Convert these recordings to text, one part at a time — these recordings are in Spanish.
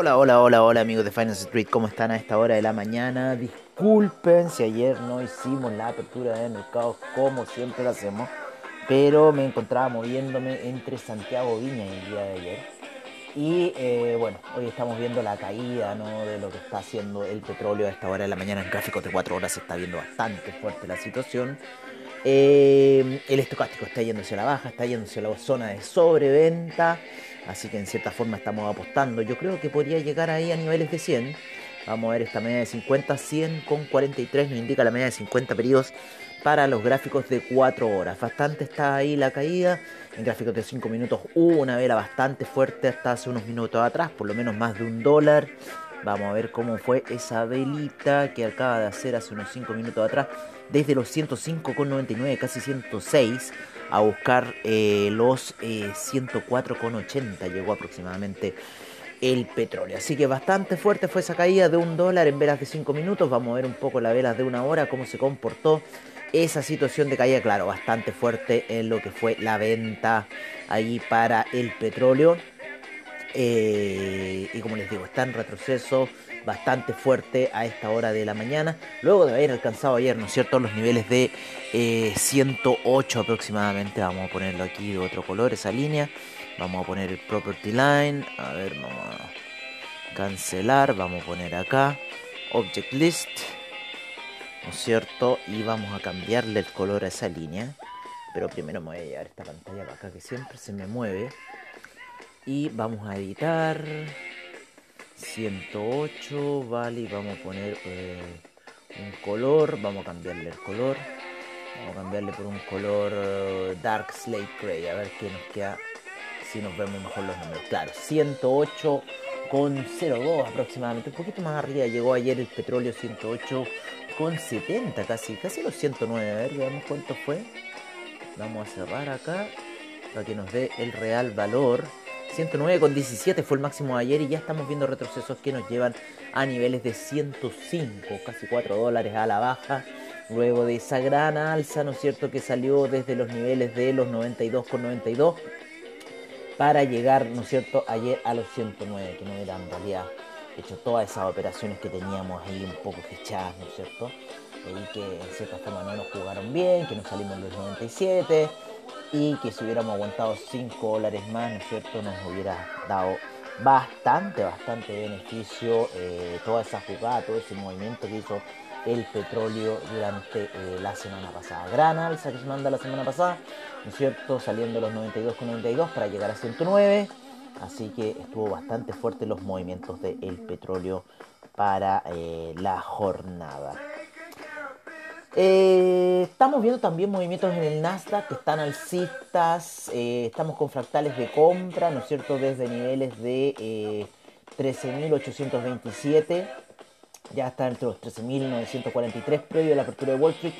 Hola, hola, hola, hola amigos de Finance Street, ¿cómo están a esta hora de la mañana? Disculpen si ayer no hicimos la apertura de mercados como siempre lo hacemos, pero me encontraba moviéndome entre Santiago Viña el día de ayer. Y eh, bueno, hoy estamos viendo la caída ¿no? de lo que está haciendo el petróleo a esta hora de la mañana. En gráficos de 4 horas se está viendo bastante fuerte la situación. Eh, el estocástico está yéndose a la baja, está yéndose a la zona de sobreventa. Así que en cierta forma estamos apostando. Yo creo que podría llegar ahí a niveles de 100. Vamos a ver esta media de 50, 100 con 43 nos indica la media de 50 periodos para los gráficos de 4 horas. Bastante está ahí la caída. En gráficos de 5 minutos hubo una vela bastante fuerte hasta hace unos minutos atrás, por lo menos más de un dólar. Vamos a ver cómo fue esa velita que acaba de hacer hace unos 5 minutos atrás. Desde los 105,99, casi 106 a buscar eh, los eh, 104,80 llegó aproximadamente el petróleo. Así que bastante fuerte fue esa caída de un dólar en velas de 5 minutos. Vamos a ver un poco las velas de una hora, cómo se comportó esa situación de caída. Claro, bastante fuerte en lo que fue la venta ahí para el petróleo. Eh, y como les digo, está en retroceso bastante fuerte a esta hora de la mañana, luego de haber alcanzado ayer, ¿no es cierto?, los niveles de 108 eh, aproximadamente, vamos a ponerlo aquí de otro color, esa línea, vamos a poner el property line, a ver, vamos a cancelar, vamos a poner acá, object list, ¿no es cierto?, y vamos a cambiarle el color a esa línea, pero primero me voy a llevar esta pantalla para acá que siempre se me mueve, y vamos a editar 108, vale, vamos a poner eh, un color, vamos a cambiarle el color, vamos a cambiarle por un color eh, Dark Slate Gray, a ver qué nos queda, si nos vemos mejor los números. Claro, 108 con 02 aproximadamente, un poquito más arriba llegó ayer el petróleo 108 con 70 casi, casi los 109, a ver, veamos cuánto fue. Vamos a cerrar acá para que nos dé el real valor. 109,17 fue el máximo de ayer y ya estamos viendo retrocesos que nos llevan a niveles de 105, casi 4 dólares a la baja. Luego de esa gran alza, ¿no es cierto?, que salió desde los niveles de los 92,92 para llegar, ¿no es cierto?, ayer a los 109, que no eran en realidad hecho todas esas operaciones que teníamos ahí un poco fechadas, ¿no es cierto? Y que en cierta forma no nos jugaron bien, que nos salimos los 97 y que si hubiéramos aguantado 5 dólares más, ¿no es cierto?, nos hubiera dado bastante, bastante beneficio eh, toda esa jugada, todo ese movimiento que hizo el petróleo durante eh, la semana pasada. Gran alza que se manda la semana pasada, ¿no es cierto?, saliendo los 92,92 para llegar a 109. Así que estuvo bastante fuerte los movimientos del petróleo para eh, la jornada. Eh, estamos viendo también movimientos en el Nasdaq que están alcistas. Eh, estamos con fractales de compra, ¿no es cierto? Desde niveles de 13.827. Eh, ya está entre los 13.943 previo a la apertura de Wall Street.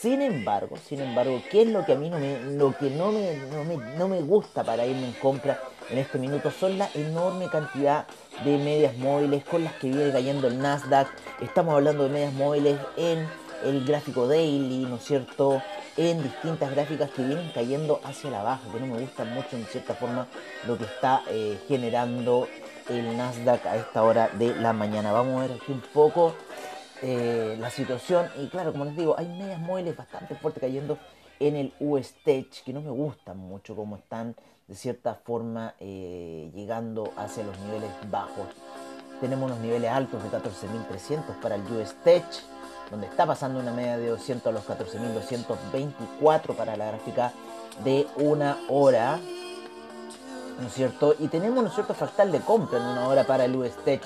Sin embargo, sin embargo, ¿qué es lo que a mí no me, lo que no me, no me, no me gusta para irme en compra en este minuto? Son la enorme cantidad de medias móviles con las que viene cayendo el Nasdaq. Estamos hablando de medias móviles en el gráfico daily, ¿no es cierto? En distintas gráficas que vienen cayendo hacia la baja, que no me gusta mucho en cierta forma lo que está eh, generando el Nasdaq a esta hora de la mañana. Vamos a ver aquí un poco eh, la situación y claro, como les digo, hay medias móviles bastante fuertes cayendo en el US Tech que no me gustan mucho como están de cierta forma eh, llegando hacia los niveles bajos. Tenemos los niveles altos de 14.300 para el US Tech donde está pasando una media de 200 a los 14.224 para la gráfica de una hora. ¿No es cierto? Y tenemos, ¿no es cierto?, fractal de compra en una hora para el US Tech.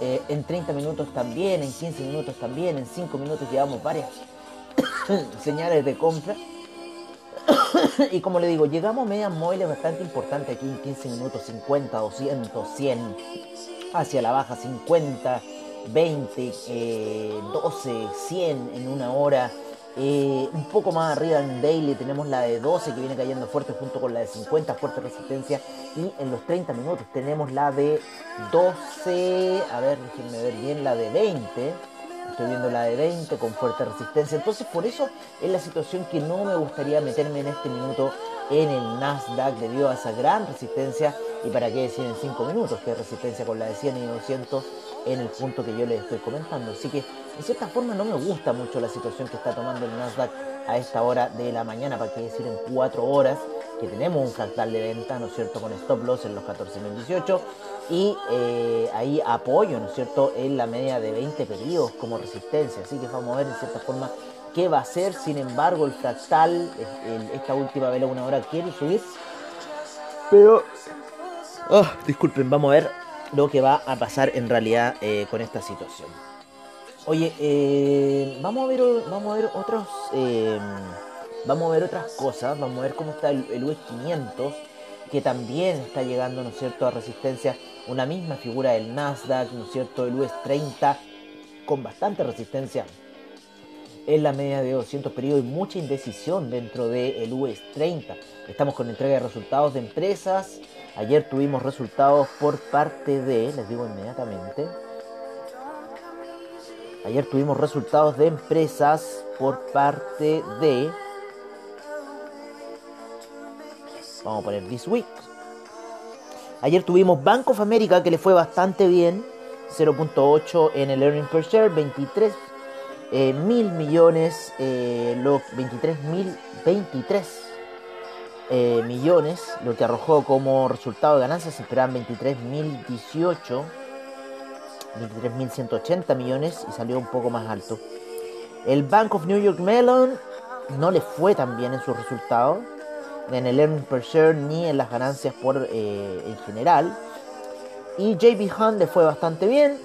Eh, en 30 minutos también, en 15 minutos también, en 5 minutos llevamos varias señales de compra. y como le digo, llegamos a medias móviles bastante importantes aquí en 15 minutos, 50, 200, 100, hacia la baja 50, 20, 12, 100 en una hora. Eh, un poco más arriba en daily tenemos la de 12 que viene cayendo fuerte junto con la de 50, fuerte resistencia. Y en los 30 minutos tenemos la de 12, a ver, déjenme ver bien, la de 20. Estoy viendo la de 20 con fuerte resistencia. Entonces por eso es la situación que no me gustaría meterme en este minuto en el Nasdaq debido a esa gran resistencia y para qué decir en 5 minutos, que resistencia con la de 100 y 200 en el punto que yo les estoy comentando. Así que en cierta forma no me gusta mucho la situación que está tomando el Nasdaq a esta hora de la mañana, para qué decir en 4 horas, que tenemos un fractal de venta, ¿no es cierto?, con stop loss en los 14.018 y eh, ahí apoyo, ¿no es cierto?, en la media de 20 periodos como resistencia. Así que vamos a ver en cierta forma qué va a ser. Sin embargo, el fractal, esta última vela una hora quiere subir. Pero, oh, disculpen, vamos a ver lo que va a pasar en realidad eh, con esta situación. Oye, eh, vamos a ver, vamos a ver otros, vamos a ver otras cosas. Vamos a ver cómo está el, el US 500 que también está llegando, ¿no es cierto?, a resistencia una misma figura del Nasdaq, ¿no es cierto? El US 30 con bastante resistencia en la media de 200 periodos y mucha indecisión dentro del US 30. Estamos con entrega de resultados de empresas. Ayer tuvimos resultados por parte de, les digo inmediatamente, ayer tuvimos resultados de empresas por parte de, vamos a poner this week, Ayer tuvimos Bank of America que le fue bastante bien, 0.8 en el earning per share, 23 eh, mil millones, eh, 23 mil 23 eh, millones, lo que arrojó como resultado de ganancias, esperaban 23 mil 18, 23 mil 180 millones y salió un poco más alto. El Bank of New York Mellon no le fue tan bien en sus resultados en el earnings per share ni en las ganancias por eh, en general. Y JB Hunt le fue bastante bien,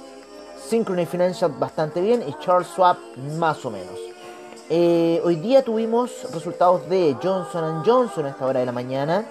Synchrony Financial bastante bien y Charles Swap más o menos. Eh, hoy día tuvimos resultados de Johnson Johnson a esta hora de la mañana,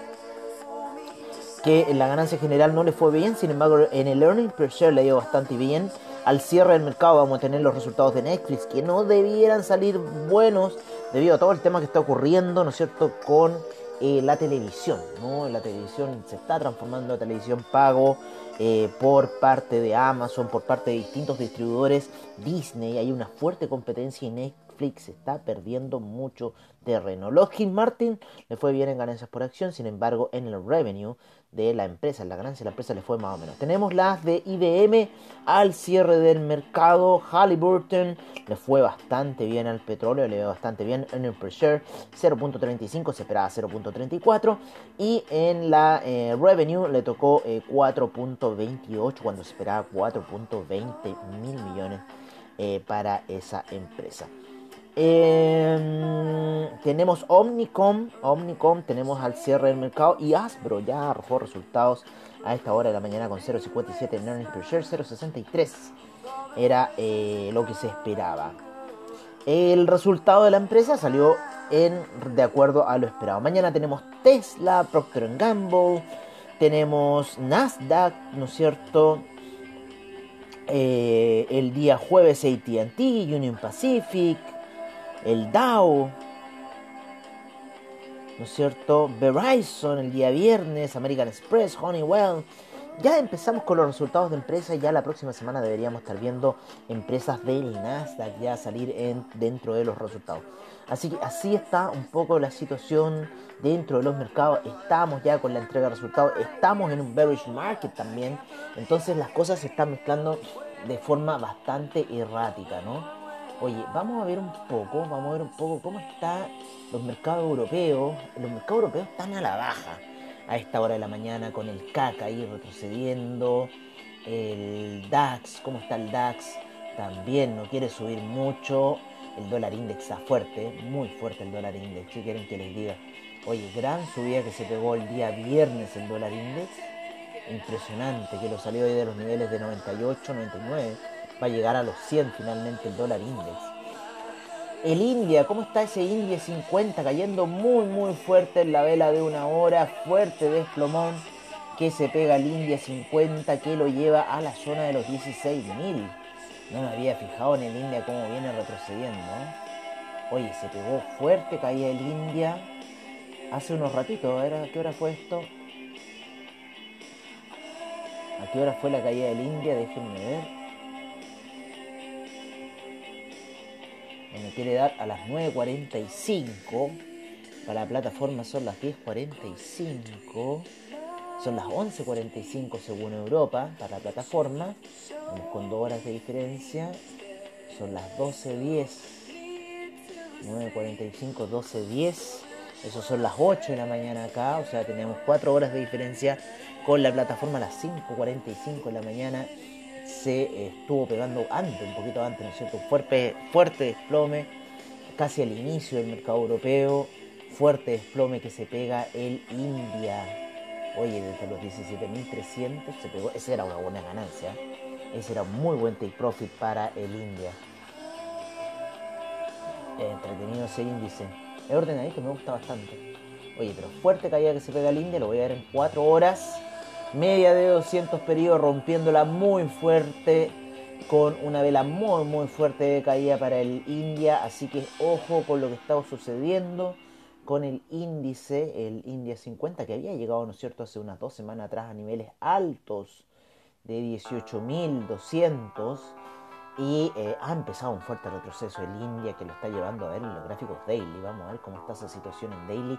que en la ganancia general no le fue bien, sin embargo en el earnings per share le dio bastante bien. Al cierre del mercado vamos a tener los resultados de Netflix, que no debieran salir buenos debido a todo el tema que está ocurriendo, ¿no es cierto?, con eh, la televisión, ¿no? La televisión se está transformando en televisión pago eh, por parte de Amazon, por parte de distintos distribuidores Disney. Hay una fuerte competencia y Netflix está perdiendo mucho terreno. Lockheed Martin le fue bien en ganancias por acción, sin embargo, en el revenue de la empresa, la ganancia de la empresa le fue más o menos. Tenemos las de IBM al cierre del mercado. Halliburton le fue bastante bien al petróleo, le dio bastante bien. en el per share 0.35, se esperaba 0.34. Y en la eh, revenue le tocó 4.28 eh, cuando se esperaba 4.20 mil millones eh, para esa empresa. Em, tenemos Omnicom, Omnicom, tenemos al cierre del mercado y Asbro ya arrojó resultados a esta hora de la mañana con 0.57 en earnings per share, 0.63 era eh, lo que se esperaba. El resultado de la empresa salió en de acuerdo a lo esperado. Mañana tenemos Tesla, Procter Gamble, tenemos Nasdaq, ¿no es cierto? Eh, el día jueves ATT, Union Pacific, el Dow, ¿no es cierto? Verizon el día viernes, American Express, Honeywell. Ya empezamos con los resultados de empresas ya la próxima semana deberíamos estar viendo empresas del Nasdaq ya salir en, dentro de los resultados. Así que así está un poco la situación dentro de los mercados. Estamos ya con la entrega de resultados, estamos en un bearish market también. Entonces las cosas se están mezclando de forma bastante errática, ¿no? Oye, vamos a ver un poco, vamos a ver un poco cómo están los mercados europeos. Los mercados europeos están a la baja a esta hora de la mañana con el CAC ahí retrocediendo. El DAX, cómo está el DAX, también no quiere subir mucho. El dólar index está fuerte, muy fuerte el dólar index. Si quieren que les diga, oye, gran subida que se pegó el día viernes el dólar index. Impresionante, que lo salió ahí de los niveles de 98, 99 va a llegar a los 100 finalmente el dólar index. El India, ¿cómo está ese India 50? Cayendo muy muy fuerte en la vela de una hora, fuerte desplomón que se pega el India 50 que lo lleva a la zona de los 16.000. No me había fijado en el India cómo viene retrocediendo. Oye, se pegó fuerte, caía el India hace unos ratitos. ¿a qué hora fue esto? ¿A qué hora fue la caída del India? Déjenme ver. Me quiere dar a las 9.45. Para la plataforma son las 10.45. Son las 11.45 según Europa para la plataforma. Vamos con dos horas de diferencia. Son las 12.10. 9.45, 12.10. Eso son las 8 de la mañana acá. O sea, tenemos 4 horas de diferencia con la plataforma a las 5.45 de la mañana. Se estuvo pegando antes, un poquito antes, ¿no es cierto? Fuerte, fuerte desplome, casi al inicio del mercado europeo. Fuerte desplome que se pega el India Oye, desde los 17.300 se pegó. Esa era una buena ganancia. Ese era un muy buen take profit para el India. Entretenido ese índice. Es ordenadito, me gusta bastante. Oye, pero fuerte caída que se pega el India, lo voy a ver en 4 horas. Media de 200 periodos rompiéndola muy fuerte. Con una vela muy muy fuerte de caída para el India. Así que ojo con lo que está sucediendo con el índice, el India 50, que había llegado, ¿no es cierto?, hace unas dos semanas atrás a niveles altos de 18.200 y eh, ha empezado un fuerte retroceso el India que lo está llevando a ver en los gráficos daily. Vamos a ver cómo está esa situación en daily.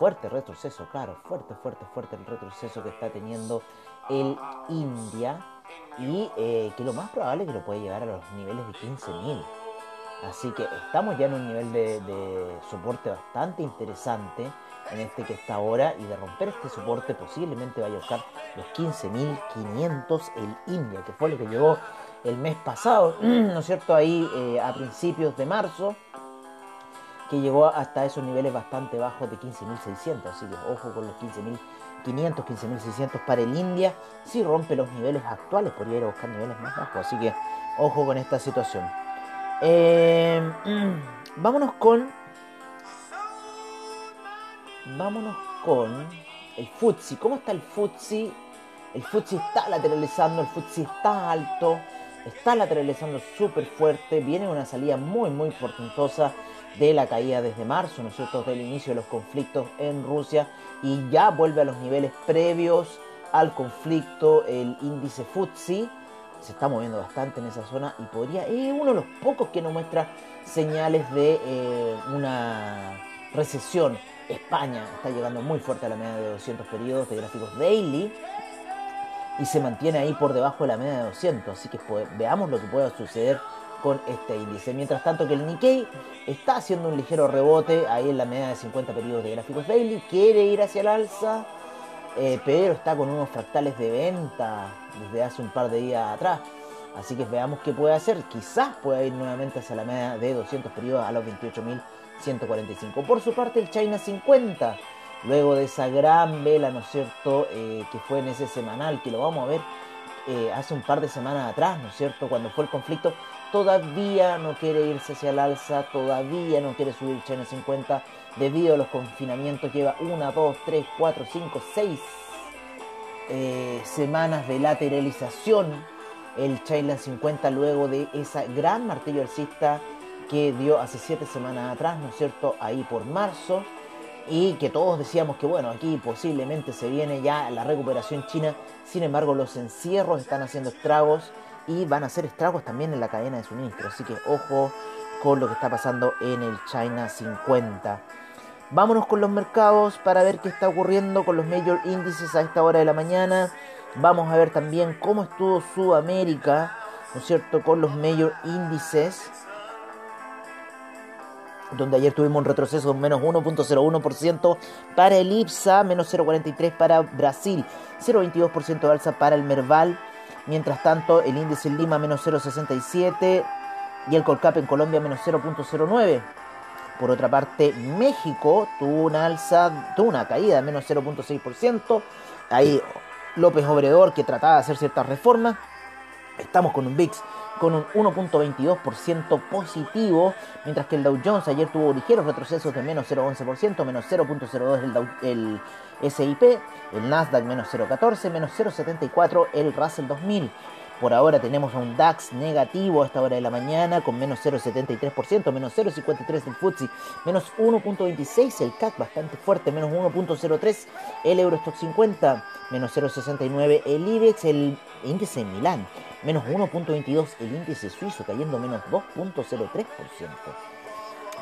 Fuerte retroceso, claro, fuerte, fuerte, fuerte el retroceso que está teniendo el India y eh, que lo más probable es que lo puede llevar a los niveles de 15.000. Así que estamos ya en un nivel de, soporte bastante interesante en este que está ahora y de romper este soporte posiblemente vaya a buscar los 15.500 el India, que fue lo que llegó el mes pasado, ¿no es cierto? Ahí eh, a principios de marzo, que llegó hasta esos niveles bastante bajos de 15.600, así que ojo con los 15.500, 15.600 para el India, si rompe los niveles actuales podría ir a buscar niveles más bajos, así que ojo con esta situación. Eh, vámonos con. Vámonos con el Futsi. ¿Cómo está el Futsi? El Futsi está lateralizando, el Futsi está alto, está lateralizando súper fuerte. Viene una salida muy, muy portentosa de la caída desde marzo, ¿no es cierto? Desde el inicio de los conflictos en Rusia y ya vuelve a los niveles previos al conflicto el índice Futsi se está moviendo bastante en esa zona y podría, es uno de los pocos que nos muestra señales de eh, una recesión. España está llegando muy fuerte a la media de 200 periodos de gráficos daily y se mantiene ahí por debajo de la media de 200, así que veamos lo que pueda suceder con este índice. Mientras tanto que el Nikkei está haciendo un ligero rebote ahí en la media de 50 periodos de gráficos daily, quiere ir hacia el alza eh, pero está con unos fractales de venta desde hace un par de días atrás. Así que veamos qué puede hacer. Quizás pueda ir nuevamente hacia la media de 200 periodos a los 28.145. Por su parte, el China 50, luego de esa gran vela, ¿no es cierto?, eh, que fue en ese semanal, que lo vamos a ver eh, hace un par de semanas atrás, ¿no es cierto?, cuando fue el conflicto, todavía no quiere irse hacia el alza, todavía no quiere subir China 50 debido a los confinamientos. Lleva una, dos, tres, cuatro, cinco, seis eh, semanas de lateralización el China 50 luego de esa gran martillo alcista que dio hace siete semanas atrás, ¿no es cierto?, ahí por marzo y que todos decíamos que bueno, aquí posiblemente se viene ya la recuperación china, sin embargo los encierros están haciendo estragos y van a hacer estragos también en la cadena de suministro, así que ojo con lo que está pasando en el China 50. Vámonos con los mercados para ver qué está ocurriendo con los major índices a esta hora de la mañana. Vamos a ver también cómo estuvo Sudamérica, ¿no es cierto?, con los major índices donde ayer tuvimos un retroceso de menos 1.01% para el IPSA, menos 0.43% para Brasil, 0.22% de alza para el Merval, mientras tanto el índice en Lima menos 0.67% y el Colcap en Colombia menos 0.09%. Por otra parte, México tuvo una alza, tuvo una caída de menos 0.6%. Ahí López Obrador que trataba de hacer ciertas reformas. Estamos con un VIX con un 1.22% positivo, mientras que el Dow Jones ayer tuvo ligeros retrocesos de menos 0.11%, menos 0.02 el, el SIP, el Nasdaq menos 0.14, menos 0.74 el Russell 2000. Por ahora tenemos un DAX negativo a esta hora de la mañana con menos 0,73%, menos 0,53 el FTSE, menos 1,26 el CAC, bastante fuerte, menos 1,03 el Eurostock 50, menos 0,69 el IBEX, el índice en Milán, menos 1.22 el índice suizo, cayendo menos 2.03%.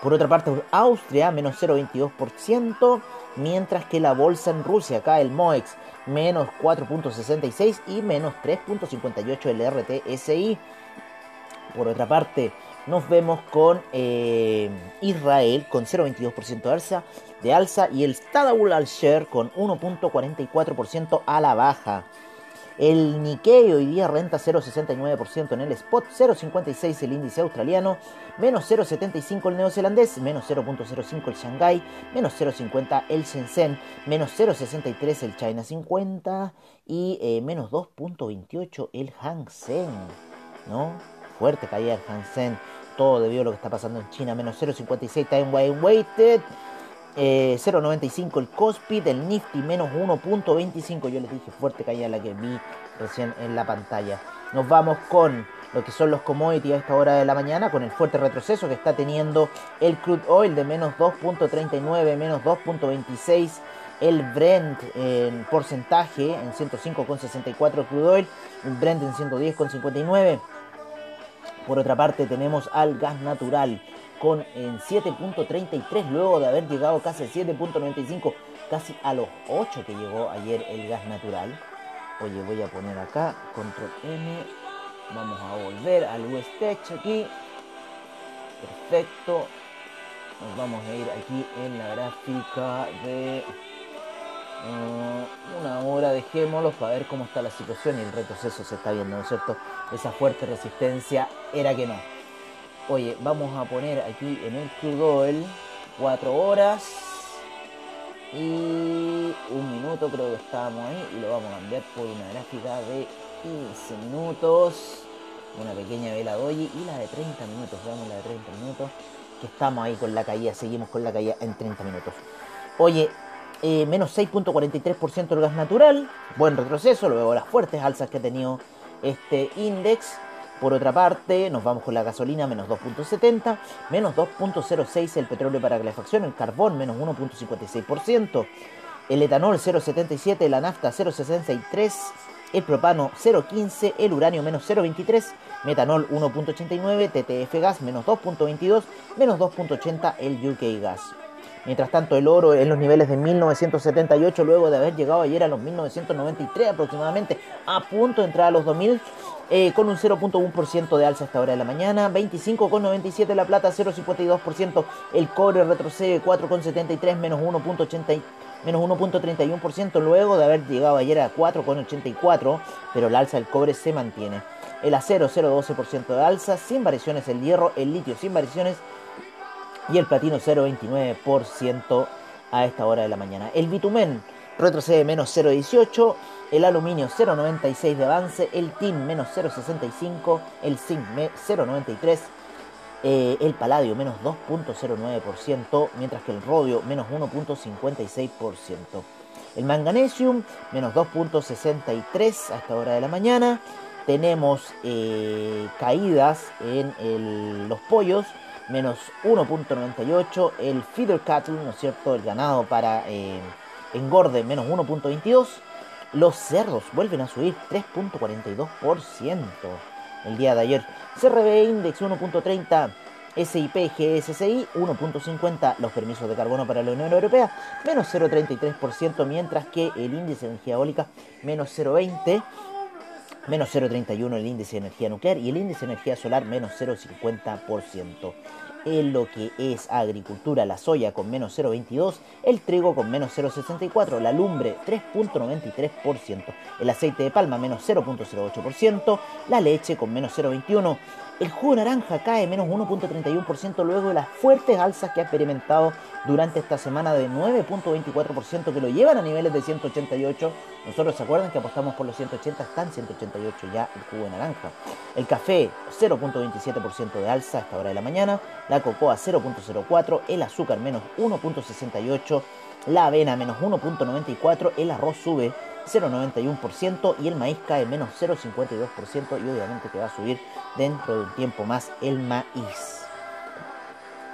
Por otra parte, Austria menos 0,22%, mientras que la bolsa en Rusia, acá el MOEX, menos 4.66 y menos 3.58 el RTSI. Por otra parte, nos vemos con eh, Israel con 0,22% de alza, de alza y el Stadawul al-Sher con 1.44% a la baja. El Nikkei hoy día renta 0,69% en el spot, 0,56 el índice australiano, menos 0,75 el neozelandés, menos 0,05 el Shanghai, menos 0,50 el Shenzhen, menos 0,63 el China 50 y eh, menos 2,28 el Hang Seng, ¿no? Fuerte caída el Hang Seng, todo debido a lo que está pasando en China, menos 0,56 Time Weighted. 0.95 eh, el Cospit, el Nifty menos 1.25. Yo les dije fuerte caída la que vi recién en la pantalla. Nos vamos con lo que son los commodities a esta hora de la mañana, con el fuerte retroceso que está teniendo el crude oil de menos 2.39, menos 2.26. El Brent en porcentaje en 105,64 crude oil, el Brent en 110,59. Por otra parte tenemos al gas natural con en 7.33 luego de haber llegado casi a 7.95, casi a los 8 que llegó ayer el gas natural. Oye, voy a poner acá control M. Vamos a volver al West aquí. Perfecto. Nos vamos a ir aquí en la gráfica de uh, una hora. Dejémoslo para ver cómo está la situación y el retroceso se está viendo, ¿no es cierto? Esa fuerte resistencia era que no. Oye, vamos a poner aquí en el crude 4 horas y un minuto creo que estábamos ahí y lo vamos a cambiar por una gráfica de 15 minutos una pequeña vela doji y la de 30 minutos veamos la de 30 minutos que estamos ahí con la caída seguimos con la caída en 30 minutos. Oye eh, menos 6.43% el gas natural buen retroceso luego las fuertes alzas que ha tenido este índice por otra parte, nos vamos con la gasolina menos 2.70, menos 2.06 el petróleo para calefacción, el carbón menos 1.56%, el etanol 0.77, la nafta 0.63, el propano 0.15, el uranio menos 0.23, metanol 1.89, TTF gas menos 2.22, menos 2.80 el UK gas. Mientras tanto, el oro en los niveles de 1978, luego de haber llegado ayer a los 1993 aproximadamente, a punto de entrar a los 2000, eh, con un 0.1% de alza hasta hora de la mañana, 25,97 la plata, 0,52%, el cobre retrocede 4,73 menos 1.80 menos 1.31% luego de haber llegado ayer a 4,84, pero el alza del cobre se mantiene. El acero 0,12% de alza, sin variaciones el hierro, el litio sin variaciones y el platino 0,29% a esta hora de la mañana. El bitumen retrocede menos 0,18, el aluminio 0,96 de avance, el tin menos 0,65, el zinc 0,93, eh, el paladio menos 2,09%, mientras que el rodio menos 1,56%. El manganesium menos 2,63 a esta hora de la mañana. Tenemos eh, caídas en los pollos menos 1.98, el feeder cattle, ¿no es cierto?, el ganado para eh, engorde, menos 1.22, los cerdos vuelven a subir 3.42% el día de ayer, CRB Index 1.30, SIP GSCI 1.50, los permisos de carbono para la Unión Europea, menos 0.33%, mientras que el índice de energía eólica, menos 0.20%, menos 0,31 el índice de energía nuclear y el índice de energía solar menos 0,50% en lo que es agricultura, la soya con menos 0,22, el trigo con menos 0,64, la lumbre 3,93%, el aceite de palma menos 0,08%, la leche con menos 0,21%, el jugo naranja cae menos 1.31% luego de las fuertes alzas que ha experimentado durante esta semana de 9.24% que lo llevan a niveles de 188. Nosotros se acuerdan que apostamos por los 180, están 188 ya el jugo de naranja. El café 0.27% de alza a esta hora de la mañana, la cocoa 0.04, el azúcar menos 1.68, la avena menos 1.94, el arroz sube 0,91% y el maíz cae menos 0,52% y obviamente que va a subir dentro de un tiempo más el maíz.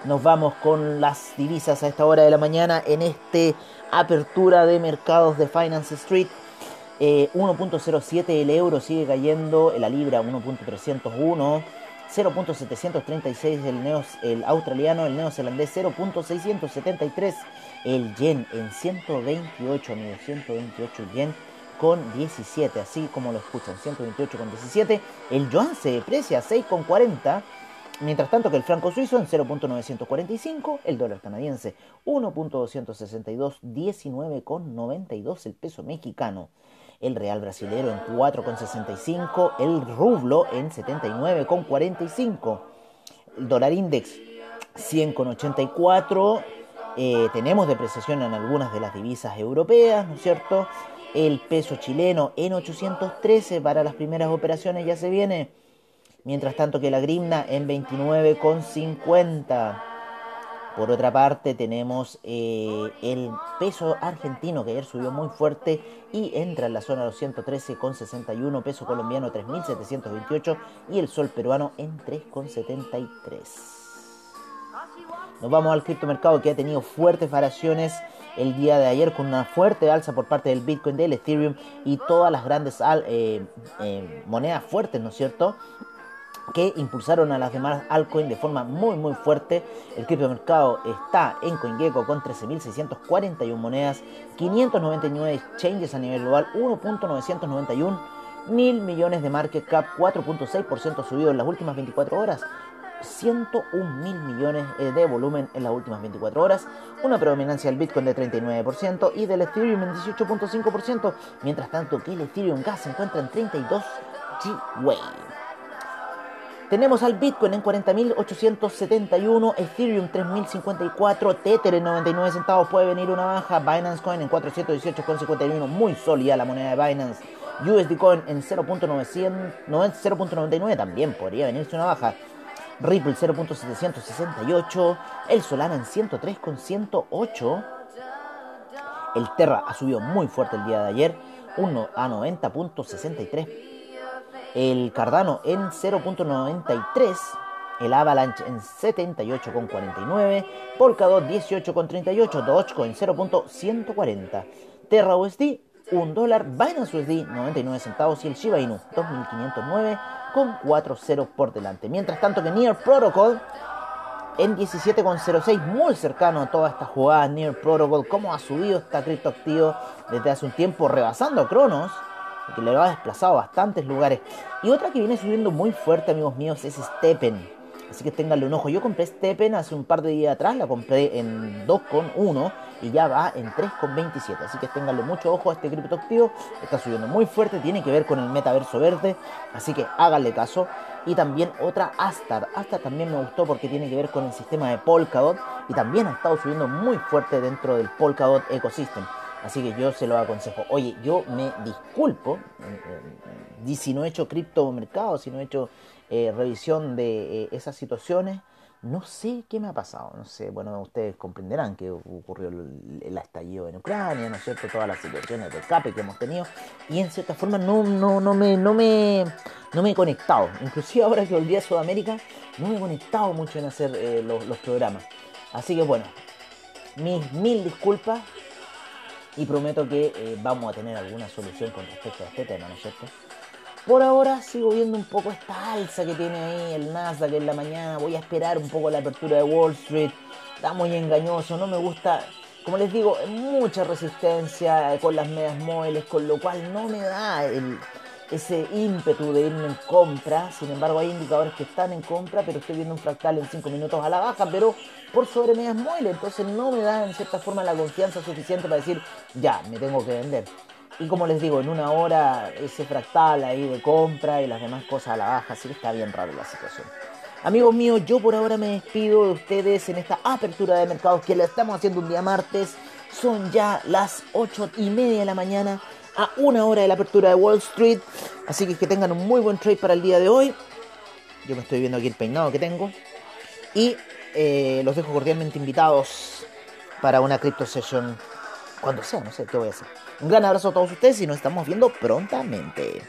Nos vamos con las divisas a esta hora de la mañana en este apertura de mercados de Finance Street. 1.07 eh, el euro sigue cayendo, la libra 1.301, 0.736 el, el australiano, el neozelandés 0.673 el yen en 128, amigos, 128 yen con 17, así como lo escuchan, 128 con 17. El yuan se deprecia a 6,40 Mientras tanto que el franco suizo en 0.945, el dólar canadiense 1.262, 19.92 el peso mexicano, el real brasilero en 4.65, el rublo en 79.45, el dólar index 100.84, eh, tenemos depreciación en algunas de las divisas europeas, ¿no es cierto? El peso chileno en 813 para las primeras operaciones ya se viene mientras tanto que la grimna en 29,50. Por otra parte tenemos eh, el peso argentino que ayer subió muy fuerte y entra en la zona de los 113,61, peso colombiano 3.728 y el sol peruano en 3,73. Nos vamos al criptomercado que ha tenido fuertes variaciones el día de ayer con una fuerte alza por parte del Bitcoin, del Ethereum y todas las grandes eh, eh, monedas fuertes, ¿no es cierto? que impulsaron a las demás altcoins de forma muy muy fuerte. El criptomercado está en CoinGecko con 13.641 monedas, 599 exchanges a nivel global, 1.991 mil millones de market cap, 4.6% subido en las últimas 24 horas. 101 mil millones eh, de volumen en las últimas 24 horas, una predominancia del Bitcoin de 39% y del Ethereum en 18.5%, mientras tanto que el Ethereum Gas se encuentra en 32 G-Way. Tenemos al Bitcoin en 40.871, Ethereum 3.054, Tether en 99 centavos, puede venir una baja, Binance Coin en 418,51, muy sólida la moneda de Binance, USD Coin en 0.99 también podría venirse una baja, Ripple 0.768, el Solana en 103,108, el Terra ha subido muy fuerte el día de ayer, 1 a 90.63 el Cardano en 0.93, el Avalanche en 78.49, Polkadot 18.38, Dogecoin 0.140, Terra USD 1 dólar, Binance USD 99 centavos. Y el Shiba Inu 2509 con 4 ceros por delante. Mientras tanto que Near Protocol en 17,06, muy cercano a toda esta jugada Near Protocol, cómo ha subido esta criptoactivo desde hace un tiempo, rebasando a Cronos que le ha desplazado a bastantes lugares. Y otra que viene subiendo muy fuerte, amigos míos, es Steppen. Así que ténganle un ojo. Yo compré Steppen hace un par de días atrás, la compré en 2,1 y ya va en 3,27. Así que ténganle mucho ojo a este criptoactivo. Está subiendo muy fuerte, tiene que ver con el metaverso verde. Así que háganle caso. Y también otra Astar. Astar también me gustó porque tiene que ver con el sistema de Polkadot. Y también ha estado subiendo muy fuerte dentro del Polkadot Ecosystem. Así que yo se lo aconsejo. Oye, yo me disculpo y eh, si no he hecho criptomercado, si no he hecho eh, revisión de eh, esas situaciones, no sé qué me ha pasado. No sé, bueno, ustedes comprenderán que ocurrió el, estallido en Ucrania, ¿no es cierto? Todas las situaciones de escape que hemos tenido. Y en cierta forma no, no, no, me, no, me, no me he conectado. Inclusive ahora que volví a Sudamérica, no me he conectado mucho en hacer los, los programas. Así que bueno, mis mil disculpas y prometo que eh, vamos a tener alguna solución con respecto a este tema, ¿no es cierto? Por ahora sigo viendo un poco esta alza que tiene ahí el Nasdaq en la mañana. Voy a esperar un poco la apertura de Wall Street. Está muy engañoso, no me gusta. Como les digo, mucha resistencia con las medias móviles, con lo cual no me da el, ese ímpetu de irme en compra. Sin embargo, hay indicadores que están en compra, pero estoy viendo un fractal en 5 minutos a la baja, pero por sobre medias móviles. Entonces no me da en cierta forma la confianza suficiente para decir, ya, me tengo que vender. Y como les digo, en una hora ese fractal ahí de compra y las demás cosas a la baja, así que está bien raro la situación. Amigos míos, yo por ahora me despido de ustedes en esta apertura de mercados que la estamos haciendo un día martes. Son ya las 8 y media de la mañana a una hora de la apertura de Wall Street. Así que que tengan un muy buen trade para el día de hoy. Yo me estoy viendo aquí el peinado que tengo. Y eh, los dejo cordialmente invitados para una crypto session cuando sea, no sé qué voy a hacer. Un gran abrazo a todos ustedes y nos estamos viendo prontamente.